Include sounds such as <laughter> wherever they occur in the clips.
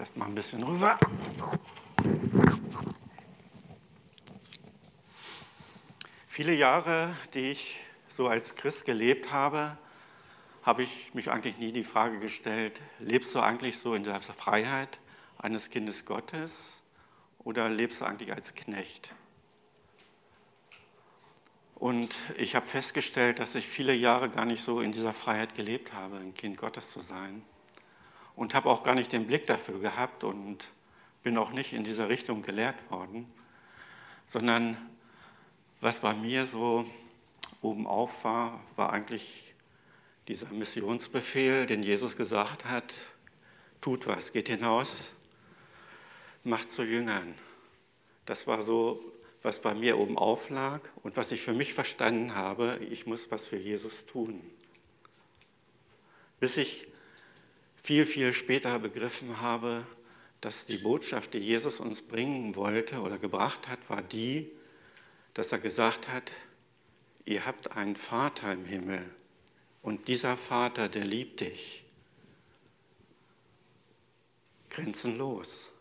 erst mal ein bisschen rüber. Viele Jahre, die ich so als Christ gelebt habe, habe ich mich eigentlich nie die Frage gestellt, lebst du eigentlich so in der Freiheit eines Kindes Gottes oder lebst du eigentlich als Knecht? Und ich habe festgestellt, dass ich viele Jahre gar nicht so in dieser Freiheit gelebt habe, ein Kind Gottes zu sein. Und habe auch gar nicht den Blick dafür gehabt und bin auch nicht in dieser Richtung gelehrt worden, sondern was bei mir so oben auf war, war eigentlich dieser Missionsbefehl, den Jesus gesagt hat, tut was, geht hinaus, macht zu Jüngern. Das war so, was bei mir oben auf lag und was ich für mich verstanden habe, ich muss was für Jesus tun. Bis ich viel, viel später begriffen habe, dass die Botschaft, die Jesus uns bringen wollte oder gebracht hat, war die, dass er gesagt hat, ihr habt einen Vater im Himmel und dieser Vater, der liebt dich grenzenlos.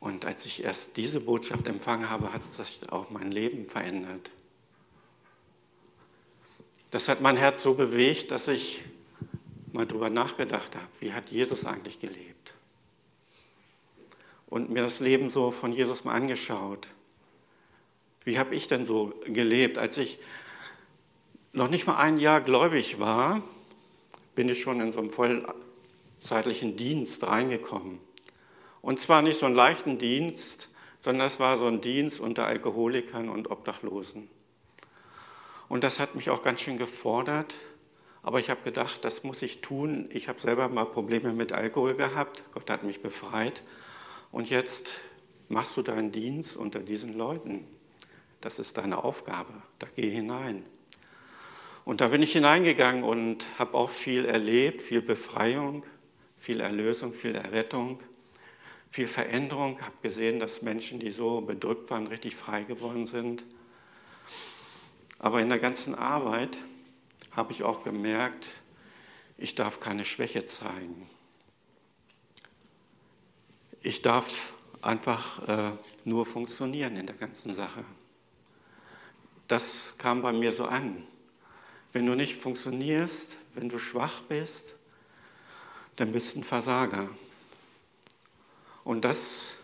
Und als ich erst diese Botschaft empfangen habe, hat sich auch mein Leben verändert. Das hat mein Herz so bewegt, dass ich mal darüber nachgedacht habe, wie hat Jesus eigentlich gelebt? Und mir das Leben so von Jesus mal angeschaut. Wie habe ich denn so gelebt? Als ich noch nicht mal ein Jahr gläubig war, bin ich schon in so einem vollzeitlichen Dienst reingekommen. Und zwar nicht so einen leichten Dienst, sondern es war so ein Dienst unter Alkoholikern und Obdachlosen. Und das hat mich auch ganz schön gefordert. Aber ich habe gedacht, das muss ich tun. Ich habe selber mal Probleme mit Alkohol gehabt. Gott hat mich befreit. Und jetzt machst du deinen Dienst unter diesen Leuten. Das ist deine Aufgabe. Da geh hinein. Und da bin ich hineingegangen und habe auch viel erlebt, viel Befreiung, viel Erlösung, viel Errettung, viel Veränderung. Habe gesehen, dass Menschen, die so bedrückt waren, richtig frei geworden sind. Aber in der ganzen Arbeit habe ich auch gemerkt, ich darf keine Schwäche zeigen. Ich darf einfach äh, nur funktionieren in der ganzen Sache. Das kam bei mir so an. Wenn du nicht funktionierst, wenn du schwach bist, dann bist du ein Versager. Und das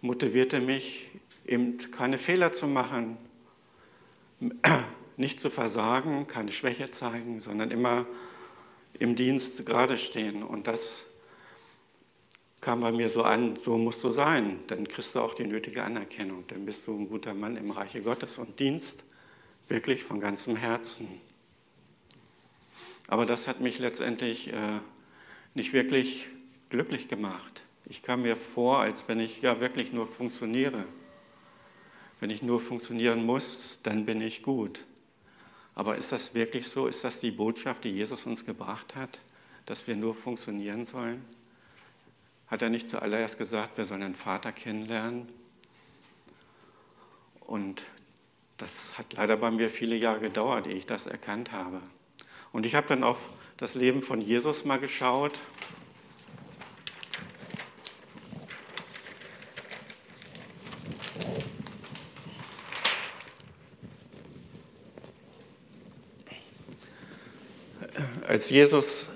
motivierte mich, eben keine Fehler zu machen, nicht zu versagen, keine Schwäche zeigen, sondern immer im Dienst gerade stehen. Und das kam bei mir so an, so musst du sein, dann kriegst du auch die nötige Anerkennung, dann bist du ein guter Mann im Reiche Gottes und Dienst wirklich von ganzem Herzen. Aber das hat mich letztendlich äh, nicht wirklich glücklich gemacht. Ich kam mir vor, als wenn ich ja wirklich nur funktioniere. Wenn ich nur funktionieren muss, dann bin ich gut. Aber ist das wirklich so? Ist das die Botschaft, die Jesus uns gebracht hat, dass wir nur funktionieren sollen? Hat er nicht zuallererst gesagt, wir sollen den Vater kennenlernen? Und das hat leider bei mir viele Jahre gedauert, ehe ich das erkannt habe. Und ich habe dann auf das Leben von Jesus mal geschaut Als Jesus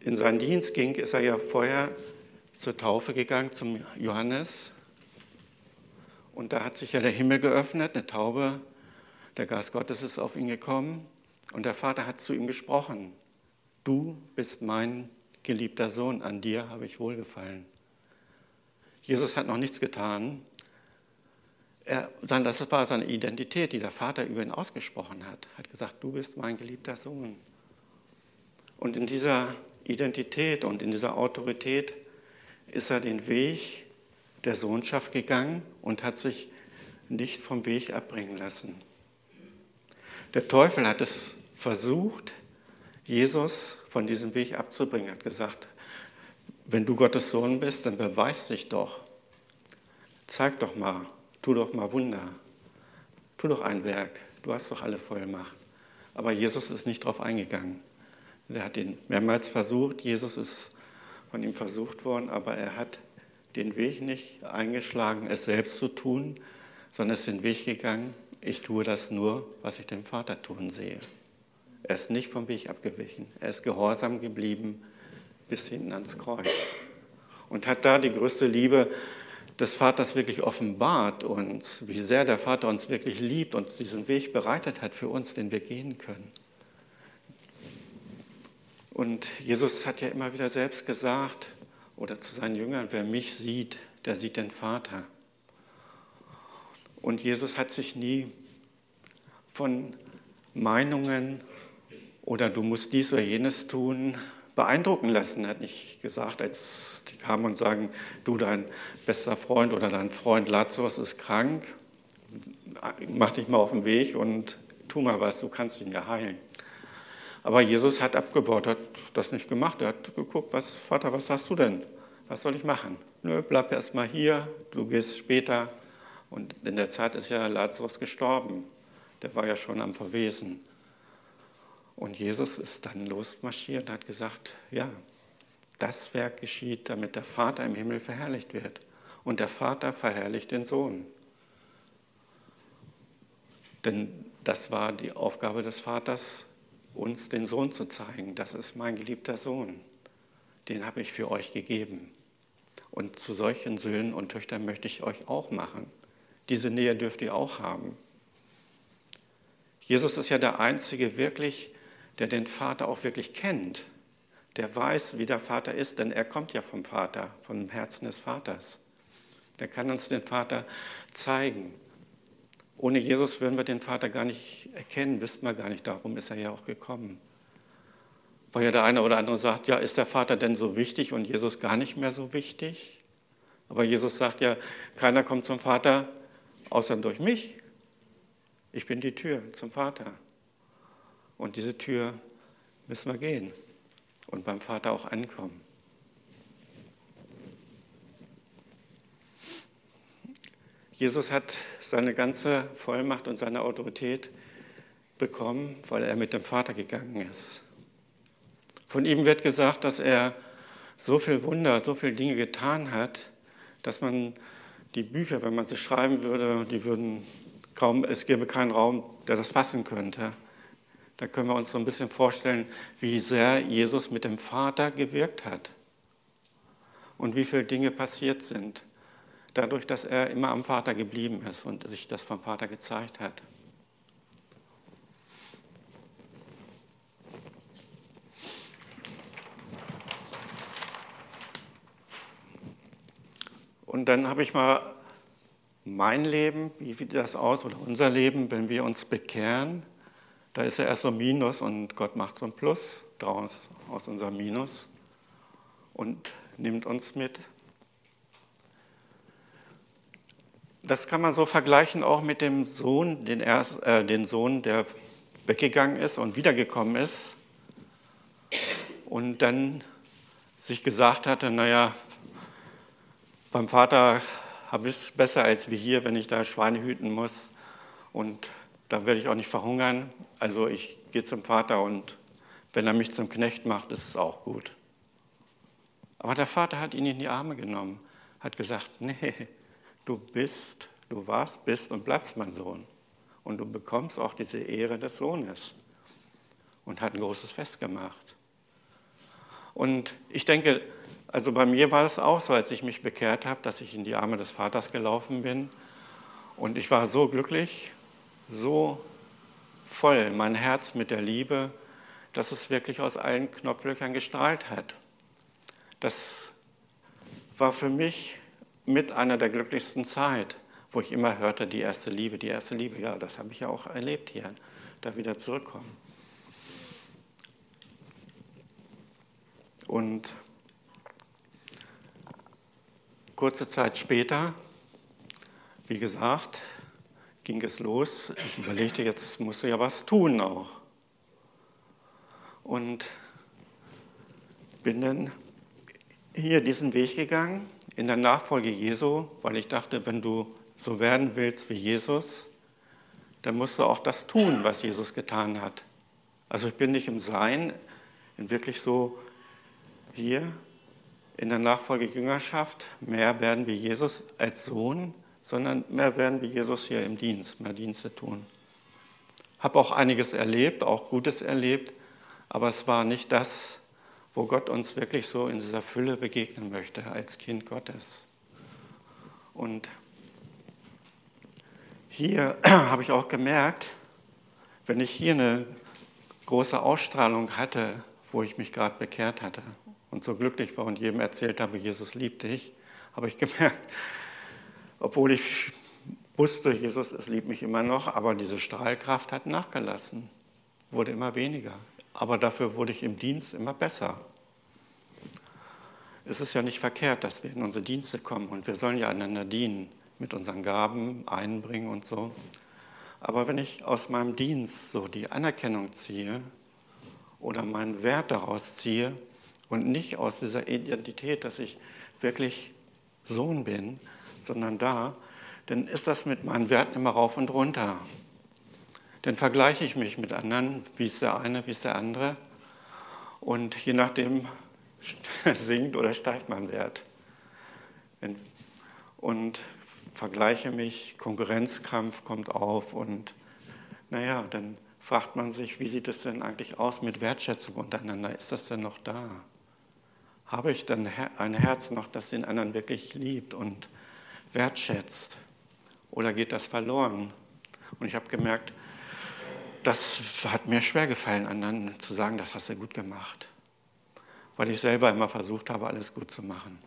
in seinen Dienst ging, ist er ja vorher zur Taufe gegangen zum Johannes. Und da hat sich ja der Himmel geöffnet, eine Taube, der Geist Gottes ist auf ihn gekommen und der Vater hat zu ihm gesprochen. Du bist mein geliebter Sohn, an dir habe ich wohlgefallen. Jesus hat noch nichts getan, er, das war seine Identität, die der Vater über ihn ausgesprochen hat. Er hat gesagt, du bist mein geliebter Sohn. Und in dieser Identität und in dieser Autorität ist er den Weg der Sohnschaft gegangen und hat sich nicht vom Weg abbringen lassen. Der Teufel hat es versucht, Jesus von diesem Weg abzubringen. Er hat gesagt, wenn du Gottes Sohn bist, dann beweis dich doch. Zeig doch mal, tu doch mal Wunder, tu doch ein Werk, du hast doch alle Vollmacht. Aber Jesus ist nicht darauf eingegangen. Er hat ihn mehrmals versucht. Jesus ist von ihm versucht worden, aber er hat den Weg nicht eingeschlagen, es selbst zu tun, sondern ist den Weg gegangen, ich tue das nur, was ich den Vater tun sehe. Er ist nicht vom Weg abgewichen. Er ist gehorsam geblieben bis hinten ans Kreuz und hat da die größte Liebe des Vaters wirklich offenbart uns, wie sehr der Vater uns wirklich liebt und diesen Weg bereitet hat für uns, den wir gehen können. Und Jesus hat ja immer wieder selbst gesagt, oder zu seinen Jüngern, wer mich sieht, der sieht den Vater. Und Jesus hat sich nie von Meinungen oder du musst dies oder jenes tun beeindrucken lassen. Er hat nicht gesagt, als die kamen und sagen, du, dein bester Freund oder dein Freund Lazarus ist krank, mach dich mal auf den Weg und tu mal was, du kannst ihn ja heilen. Aber Jesus hat abgebaut, hat das nicht gemacht. Er hat geguckt, was, Vater, was hast du denn? Was soll ich machen? Nö, bleib erst mal hier, du gehst später. Und in der Zeit ist ja Lazarus gestorben. Der war ja schon am Verwesen. Und Jesus ist dann losmarschiert und hat gesagt, ja, das Werk geschieht, damit der Vater im Himmel verherrlicht wird. Und der Vater verherrlicht den Sohn. Denn das war die Aufgabe des Vaters, uns den Sohn zu zeigen. Das ist mein geliebter Sohn. Den habe ich für euch gegeben. Und zu solchen Söhnen und Töchtern möchte ich euch auch machen. Diese Nähe dürft ihr auch haben. Jesus ist ja der Einzige wirklich, der den Vater auch wirklich kennt, der weiß, wie der Vater ist, denn er kommt ja vom Vater, vom Herzen des Vaters. Der kann uns den Vater zeigen. Ohne Jesus würden wir den Vater gar nicht erkennen, wüssten wir gar nicht, darum ist er ja auch gekommen. Weil ja der eine oder andere sagt, ja, ist der Vater denn so wichtig und Jesus gar nicht mehr so wichtig? Aber Jesus sagt ja, keiner kommt zum Vater außer durch mich. Ich bin die Tür zum Vater. Und diese Tür müssen wir gehen und beim Vater auch ankommen. Jesus hat seine ganze Vollmacht und seine Autorität bekommen, weil er mit dem Vater gegangen ist. Von ihm wird gesagt, dass er so viel Wunder, so viele Dinge getan hat, dass man die Bücher, wenn man sie schreiben würde, die würden kaum, es gäbe keinen Raum, der das fassen könnte. Da können wir uns so ein bisschen vorstellen, wie sehr Jesus mit dem Vater gewirkt hat und wie viele Dinge passiert sind, dadurch, dass er immer am Vater geblieben ist und sich das vom Vater gezeigt hat. Und dann habe ich mal mein Leben, wie sieht das aus, oder unser Leben, wenn wir uns bekehren da ist ja erst so ein Minus und Gott macht so ein Plus draus aus unserem Minus und nimmt uns mit. Das kann man so vergleichen auch mit dem Sohn, den, erst, äh, den Sohn, der weggegangen ist und wiedergekommen ist und dann sich gesagt hatte, naja, beim Vater habe ich es besser als wie hier, wenn ich da Schweine hüten muss und da werde ich auch nicht verhungern. Also ich gehe zum Vater und wenn er mich zum Knecht macht, ist es auch gut. Aber der Vater hat ihn in die Arme genommen, hat gesagt, <laughs> nee, du bist, du warst, bist und bleibst mein Sohn. Und du bekommst auch diese Ehre des Sohnes. Und hat ein großes Fest gemacht. Und ich denke, also bei mir war es auch so, als ich mich bekehrt habe, dass ich in die Arme des Vaters gelaufen bin. Und ich war so glücklich so voll, mein Herz mit der Liebe, dass es wirklich aus allen Knopflöchern gestrahlt hat. Das war für mich mit einer der glücklichsten Zeit, wo ich immer hörte, die erste Liebe, die erste Liebe. Ja, das habe ich ja auch erlebt hier, da wieder zurückkommen. Und kurze Zeit später, wie gesagt, ging es los. Ich überlegte, jetzt musst du ja was tun auch. Und bin dann hier diesen Weg gegangen in der Nachfolge Jesu, weil ich dachte, wenn du so werden willst wie Jesus, dann musst du auch das tun, was Jesus getan hat. Also ich bin nicht im Sein, in wirklich so hier in der Nachfolge Jüngerschaft mehr werden wie Jesus als Sohn, sondern mehr werden wie Jesus hier im Dienst, mehr Dienste tun. Habe auch einiges erlebt, auch Gutes erlebt, aber es war nicht das, wo Gott uns wirklich so in dieser Fülle begegnen möchte als Kind Gottes. Und hier <clears throat> habe ich auch gemerkt, wenn ich hier eine große Ausstrahlung hatte, wo ich mich gerade bekehrt hatte und so glücklich war und jedem erzählt habe, Jesus liebt dich, habe ich <laughs> gemerkt, obwohl ich wusste, Jesus, es liebt mich immer noch, aber diese Strahlkraft hat nachgelassen, wurde immer weniger. Aber dafür wurde ich im Dienst immer besser. Es ist ja nicht verkehrt, dass wir in unsere Dienste kommen und wir sollen ja einander dienen, mit unseren Gaben einbringen und so. Aber wenn ich aus meinem Dienst so die Anerkennung ziehe oder meinen Wert daraus ziehe und nicht aus dieser Identität, dass ich wirklich Sohn bin, sondern da, dann ist das mit meinen Werten immer rauf und runter. Dann vergleiche ich mich mit anderen, wie ist der eine, wie ist der andere. Und je nachdem <laughs> sinkt oder steigt mein Wert. Und vergleiche mich, Konkurrenzkampf kommt auf und naja, dann fragt man sich, wie sieht es denn eigentlich aus mit Wertschätzung untereinander? Ist das denn noch da? Habe ich dann ein Herz noch, das den anderen wirklich liebt und wertschätzt? Oder geht das verloren? Und ich habe gemerkt, das hat mir schwer gefallen, anderen zu sagen, das hast du gut gemacht. Weil ich selber immer versucht habe, alles gut zu machen.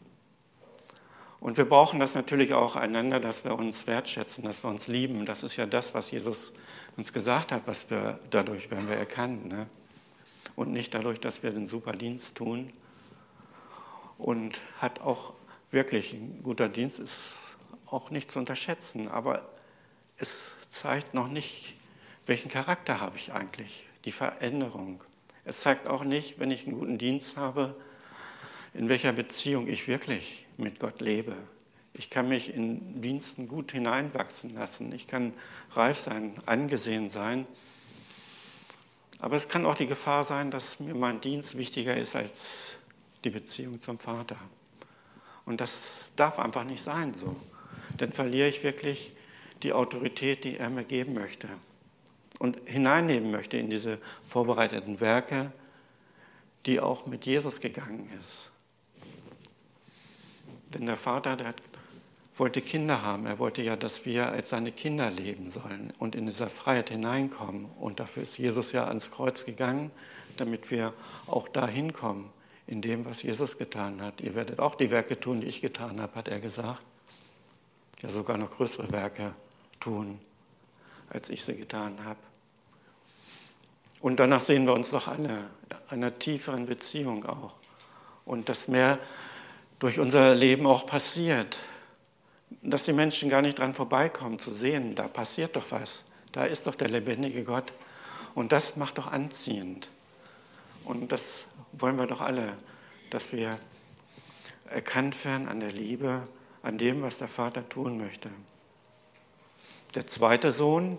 Und wir brauchen das natürlich auch einander, dass wir uns wertschätzen, dass wir uns lieben. Das ist ja das, was Jesus uns gesagt hat, was wir dadurch werden wir erkannt. Ne? Und nicht dadurch, dass wir den super Dienst tun. Und hat auch wirklich, ein guter Dienst ist auch nicht zu unterschätzen, aber es zeigt noch nicht, welchen Charakter habe ich eigentlich, die Veränderung. Es zeigt auch nicht, wenn ich einen guten Dienst habe, in welcher Beziehung ich wirklich mit Gott lebe. Ich kann mich in Diensten gut hineinwachsen lassen. Ich kann reif sein, angesehen sein. Aber es kann auch die Gefahr sein, dass mir mein Dienst wichtiger ist als die Beziehung zum Vater. Und das darf einfach nicht sein so. Dann verliere ich wirklich die Autorität, die er mir geben möchte und hineinnehmen möchte in diese vorbereiteten Werke, die auch mit Jesus gegangen ist. Denn der Vater, der wollte Kinder haben. Er wollte ja, dass wir als seine Kinder leben sollen und in dieser Freiheit hineinkommen. Und dafür ist Jesus ja ans Kreuz gegangen, damit wir auch dahin kommen, in dem, was Jesus getan hat. Ihr werdet auch die Werke tun, die ich getan habe, hat er gesagt. Ja, sogar noch größere Werke tun, als ich sie getan habe. Und danach sehen wir uns doch alle, einer tieferen Beziehung auch. Und das mehr durch unser Leben auch passiert. Dass die Menschen gar nicht dran vorbeikommen zu sehen, da passiert doch was. Da ist doch der lebendige Gott. Und das macht doch anziehend. Und das wollen wir doch alle, dass wir erkannt werden an der Liebe, an dem, was der Vater tun möchte. Der zweite Sohn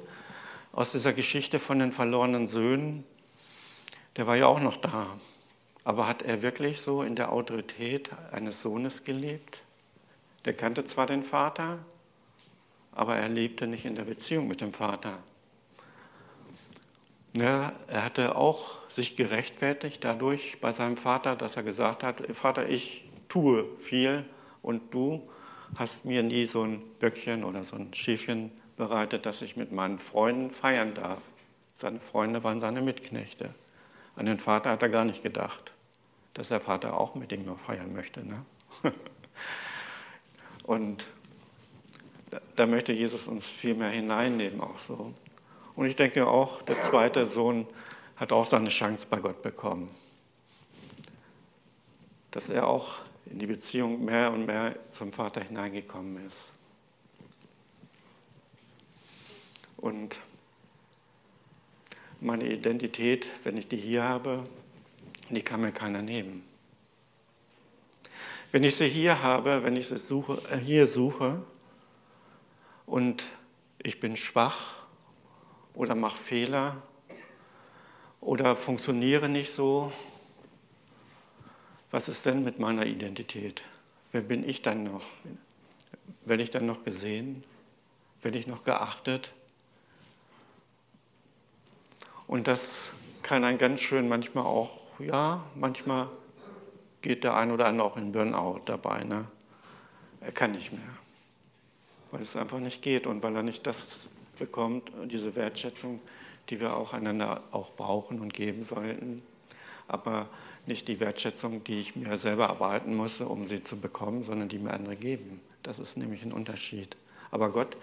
aus dieser Geschichte von den verlorenen Söhnen, der war ja auch noch da. Aber hat er wirklich so in der Autorität eines Sohnes gelebt? Der kannte zwar den Vater, aber er lebte nicht in der Beziehung mit dem Vater. Ja, er hatte auch sich gerechtfertigt dadurch bei seinem Vater, dass er gesagt hat, Vater, ich tue viel und du hast mir nie so ein Böckchen oder so ein Schäfchen bereitet, dass ich mit meinen Freunden feiern darf. Seine Freunde waren seine Mitknechte. An den Vater hat er gar nicht gedacht, dass der Vater auch mit ihm noch feiern möchte. Ne? <laughs> Und da möchte Jesus uns viel mehr hineinnehmen, auch so. Und ich denke auch, der zweite Sohn hat auch seine Chance bei Gott bekommen. Dass er auch in die Beziehung mehr und mehr zum Vater hineingekommen ist. Und meine Identität, wenn ich die hier habe, die kann mir keiner nehmen. Wenn ich sie hier habe, wenn ich sie suche, äh, hier suche und ich bin schwach oder mache Fehler oder funktioniere nicht so, was ist denn mit meiner Identität? Wer bin ich dann noch? Werde ich dann noch gesehen? Werde ich noch geachtet? Und das kann ein ganz schön manchmal auch, ja, manchmal geht der ein oder andere auch in Burnout dabei. Ne? Er kann nicht mehr, weil es einfach nicht geht und weil er nicht das bekommt, diese Wertschätzung, die wir auch einander auch brauchen und geben sollten. Aber nicht die Wertschätzung, die ich mir selber erarbeiten muss, um sie zu bekommen, sondern die mir andere geben. Das ist nämlich ein Unterschied. Aber Gott,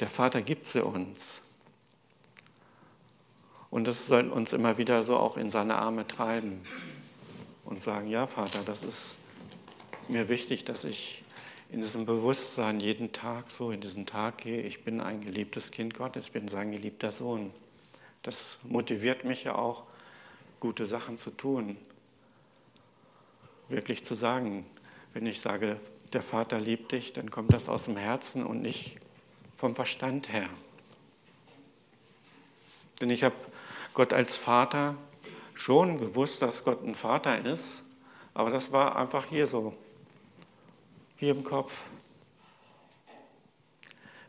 der Vater, gibt sie uns. Und das soll uns immer wieder so auch in seine Arme treiben und sagen, ja Vater, das ist mir wichtig, dass ich in diesem Bewusstsein jeden Tag so in diesen Tag gehe, ich bin ein geliebtes Kind Gottes, ich bin sein geliebter Sohn. Das motiviert mich ja auch, gute Sachen zu tun. Wirklich zu sagen, wenn ich sage, der Vater liebt dich, dann kommt das aus dem Herzen und nicht vom Verstand her. Denn ich habe Gott als Vater schon gewusst, dass Gott ein Vater ist, aber das war einfach hier so, hier im Kopf.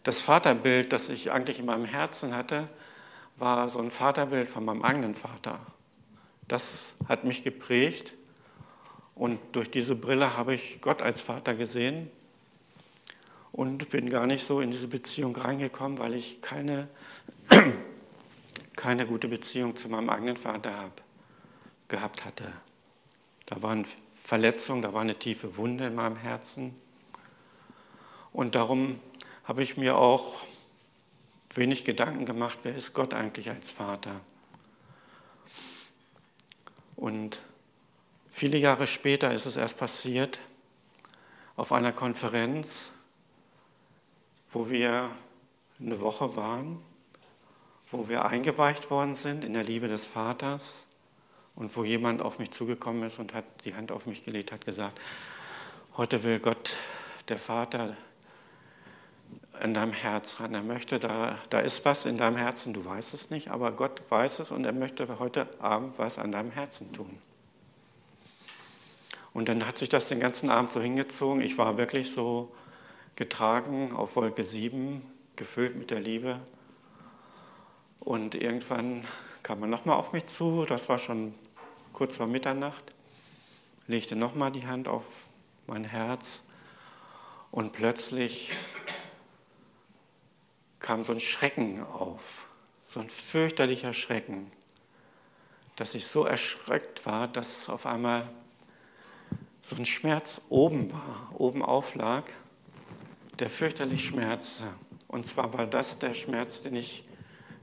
Das Vaterbild, das ich eigentlich in meinem Herzen hatte, war so ein Vaterbild von meinem eigenen Vater. Das hat mich geprägt und durch diese Brille habe ich Gott als Vater gesehen und bin gar nicht so in diese Beziehung reingekommen, weil ich keine, <clears throat> keine gute Beziehung zu meinem eigenen Vater habe, gehabt hatte. Da waren Verletzungen, da war eine tiefe Wunde in meinem Herzen. Und darum habe ich mir auch wenig Gedanken gemacht, wer ist Gott eigentlich als Vater. Und viele Jahre später ist es erst passiert, auf einer Konferenz, wo wir eine Woche waren, wo wir eingeweicht worden sind in der Liebe des Vaters und wo jemand auf mich zugekommen ist und hat die Hand auf mich gelegt, hat gesagt, heute will Gott, der Vater, in deinem Herz ran. Er möchte, da, da ist was in deinem Herzen, du weißt es nicht, aber Gott weiß es und er möchte heute Abend was an deinem Herzen tun. Und dann hat sich das den ganzen Abend so hingezogen. Ich war wirklich so getragen auf Wolke 7, gefüllt mit der Liebe. Und irgendwann kam er nochmal auf mich zu, das war schon kurz vor Mitternacht, legte nochmal die Hand auf mein Herz und plötzlich kam so ein Schrecken auf, so ein fürchterlicher Schrecken, dass ich so erschreckt war, dass auf einmal so ein Schmerz oben war, oben auflag, der fürchterlich schmerzte. Und zwar war das der Schmerz, den ich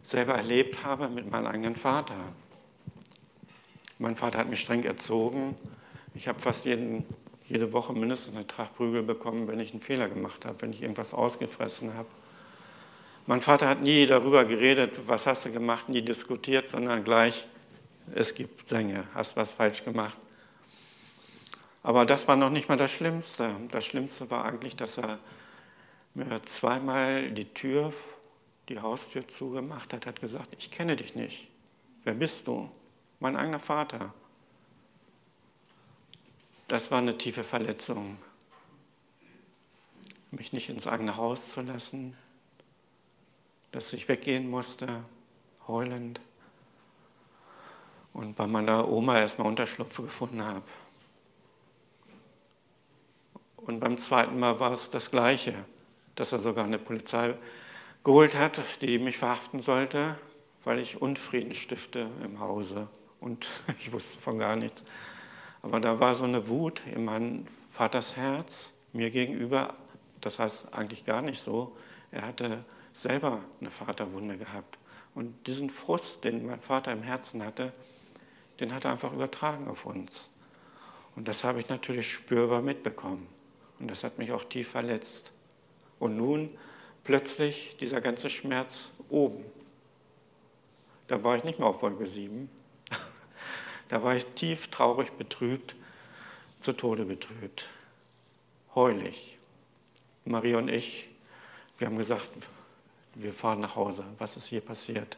selber erlebt habe mit meinem eigenen Vater. Mein Vater hat mich streng erzogen. Ich habe fast jeden, jede Woche mindestens eine Tracht Prügel bekommen, wenn ich einen Fehler gemacht habe, wenn ich irgendwas ausgefressen habe. Mein Vater hat nie darüber geredet, was hast du gemacht, nie diskutiert, sondern gleich, es gibt Sänge, hast was falsch gemacht. Aber das war noch nicht mal das Schlimmste. Das Schlimmste war eigentlich, dass er mir zweimal die Tür, die Haustür zugemacht hat, hat gesagt, ich kenne dich nicht. Wer bist du? Mein eigener Vater. Das war eine tiefe Verletzung. Mich nicht ins eigene Haus zu lassen, dass ich weggehen musste, heulend. Und bei meiner Oma erstmal Unterschlupf gefunden habe. Und beim zweiten Mal war es das Gleiche, dass er sogar eine Polizei geholt hat, die mich verhaften sollte, weil ich Unfrieden stifte im Hause. Und <laughs> ich wusste von gar nichts. Aber da war so eine Wut in meinem Vaters Herz mir gegenüber. Das heißt eigentlich gar nicht so. Er hatte selber eine Vaterwunde gehabt. Und diesen Frust, den mein Vater im Herzen hatte, den hat er einfach übertragen auf uns. Und das habe ich natürlich spürbar mitbekommen. Und das hat mich auch tief verletzt. Und nun plötzlich dieser ganze Schmerz oben. Da war ich nicht mehr auf Wolke 7. <laughs> Da war ich tief traurig, betrübt, zu Tode betrübt, heulig. Maria und ich, wir haben gesagt, wir fahren nach Hause. Was ist hier passiert?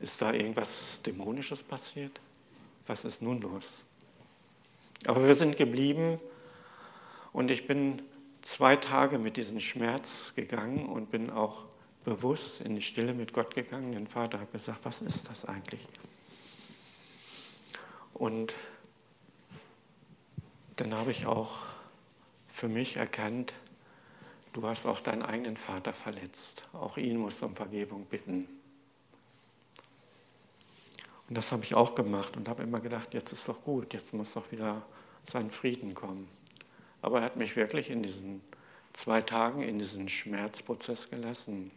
Ist da irgendwas Dämonisches passiert? Was ist nun los? Aber wir sind geblieben und ich bin zwei Tage mit diesem Schmerz gegangen und bin auch bewusst in die Stille mit Gott gegangen. Den Vater hat gesagt, was ist das eigentlich? Und dann habe ich auch für mich erkannt, du hast auch deinen eigenen Vater verletzt. Auch ihn musst du um Vergebung bitten. Und das habe ich auch gemacht und habe immer gedacht, jetzt ist doch gut, jetzt muss doch wieder sein Frieden kommen. Aber er hat mich wirklich in diesen zwei Tagen in diesen Schmerzprozess gelassen.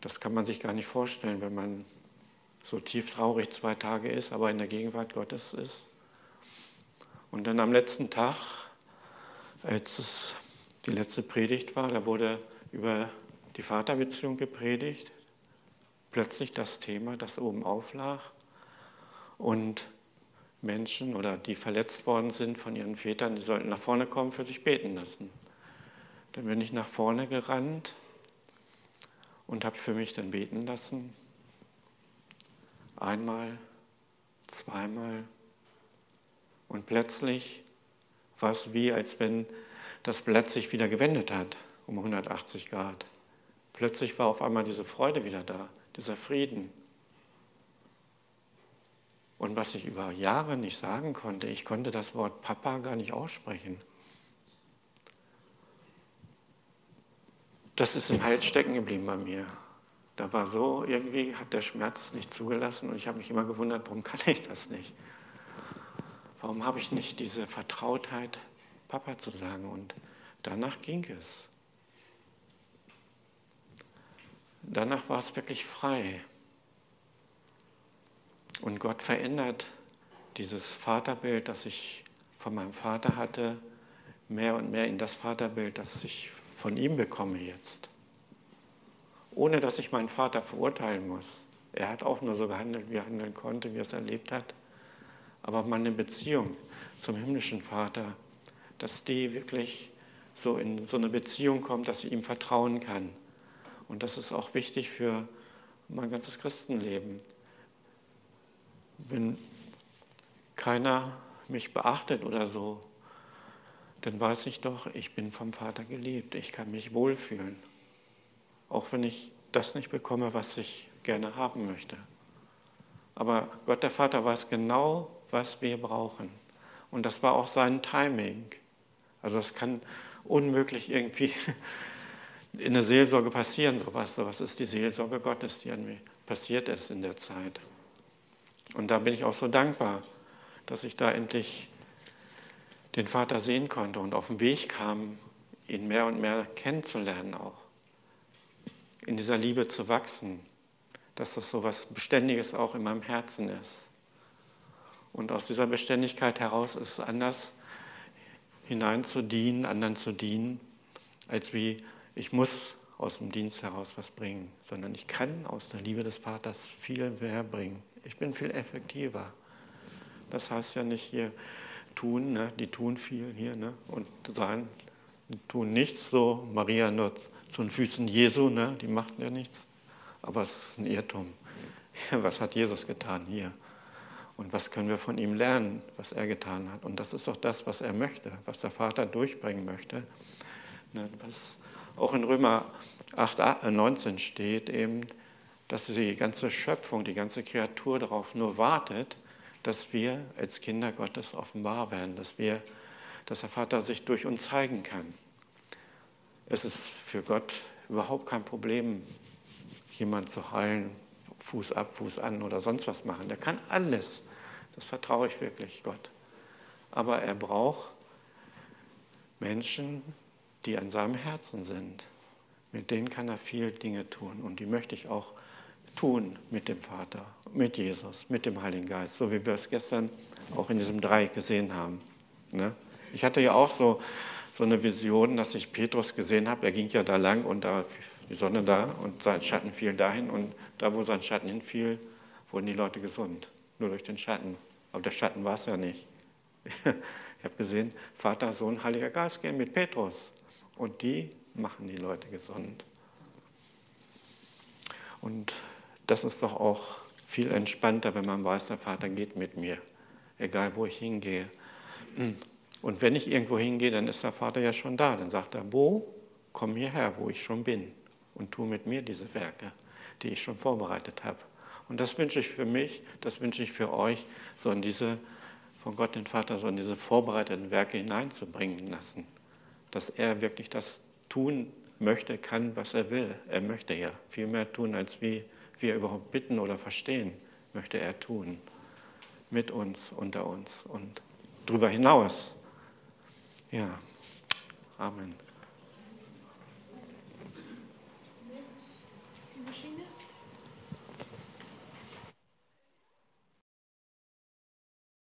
Das kann man sich gar nicht vorstellen, wenn man so tief traurig zwei Tage ist, aber in der Gegenwart Gottes ist. Und dann am letzten Tag, als es die letzte Predigt war, da wurde über die Vaterbeziehung gepredigt, plötzlich das Thema, das oben auflag. Und Menschen oder die verletzt worden sind von ihren Vätern, die sollten nach vorne kommen, für sich beten lassen. Dann bin ich nach vorne gerannt und habe für mich dann beten lassen. Einmal, zweimal. Und plötzlich war es wie, als wenn das Blatt sich wieder gewendet hat, um 180 Grad. Plötzlich war auf einmal diese Freude wieder da, dieser Frieden. Und was ich über Jahre nicht sagen konnte, ich konnte das Wort Papa gar nicht aussprechen. Das ist im Hals stecken geblieben bei mir. Da war so, irgendwie hat der Schmerz es nicht zugelassen und ich habe mich immer gewundert, warum kann ich das nicht? Warum habe ich nicht diese Vertrautheit, Papa zu sagen? Und danach ging es. Danach war es wirklich frei. Und Gott verändert dieses Vaterbild, das ich von meinem Vater hatte, mehr und mehr in das Vaterbild, das ich von ihm bekomme jetzt. Ohne dass ich meinen Vater verurteilen muss. Er hat auch nur so gehandelt, wie er handeln konnte, wie er es erlebt hat. Aber meine Beziehung zum himmlischen Vater, dass die wirklich so in so eine Beziehung kommt, dass ich ihm vertrauen kann. Und das ist auch wichtig für mein ganzes Christenleben, wenn keiner mich beachtet oder so, dann weiß ich doch, ich bin vom Vater geliebt, ich kann mich wohlfühlen, auch wenn ich das nicht bekomme, was ich gerne haben möchte. Aber Gott der Vater weiß genau, was wir brauchen. Und das war auch sein Timing. Also das kann unmöglich irgendwie <laughs> in der Seelsorge passieren, sowas. Sowas ist die Seelsorge Gottes, die an mir passiert ist in der Zeit. Und da bin ich auch so dankbar, dass ich da endlich den Vater sehen konnte und auf den Weg kam, ihn mehr und mehr kennenzulernen auch. In dieser Liebe zu wachsen, dass das so was Beständiges auch in meinem Herzen ist. Und aus dieser Beständigkeit heraus ist es anders hinein zu dienen, anderen zu dienen, als wie ich muss aus dem Dienst heraus was bringen, sondern ich kann aus der Liebe des Vaters viel mehr bringen. Ich bin viel effektiver. Das heißt ja nicht hier tun, ne? die tun viel hier ne? und sein, die tun nichts, so Maria nur zu den Füßen Jesu, ne? die machten ja nichts. Aber es ist ein Irrtum. Was hat Jesus getan hier? Und was können wir von ihm lernen, was er getan hat? Und das ist doch das, was er möchte, was der Vater durchbringen möchte. Ne? Was auch in Römer 8, 19 steht eben, dass die ganze Schöpfung, die ganze Kreatur darauf nur wartet, dass wir als Kinder Gottes offenbar werden, dass, wir, dass der Vater sich durch uns zeigen kann. Es ist für Gott überhaupt kein Problem, jemanden zu heilen, Fuß ab, Fuß an oder sonst was machen. Der kann alles. Das vertraue ich wirklich Gott. Aber er braucht Menschen, die an seinem Herzen sind. Mit denen kann er viele Dinge tun und die möchte ich auch tun mit dem Vater, mit Jesus, mit dem Heiligen Geist, so wie wir es gestern auch in diesem Dreieck gesehen haben. Ne? Ich hatte ja auch so, so eine Vision, dass ich Petrus gesehen habe. Er ging ja da lang und da die Sonne da und sein Schatten fiel dahin und da, wo sein Schatten hinfiel, wurden die Leute gesund, nur durch den Schatten. Aber der Schatten war es ja nicht. <laughs> Ich habe gesehen, Vater, Sohn, Heiliger Geist gehen mit Petrus und die machen die Leute gesund. Und das ist doch auch viel entspannter, wenn man weiß, der Vater geht mit mir, egal wo ich hingehe. Und wenn ich irgendwo hingehe, dann ist der Vater ja schon da. Dann sagt er, Bo, komm hierher, wo ich schon bin und tu mit mir diese Werke, die ich schon vorbereitet habe. Und das wünsche ich für mich, das wünsche ich für euch, so in diese, von Gott den Vater, so in diese vorbereiteten Werke hineinzubringen lassen. Dass er wirklich das tun möchte, kann, was er will. Er möchte ja viel mehr tun, als wie wir überhaupt bitten oder verstehen, möchte er tun. Mit uns, unter uns und darüber hinaus. Ja, Amen.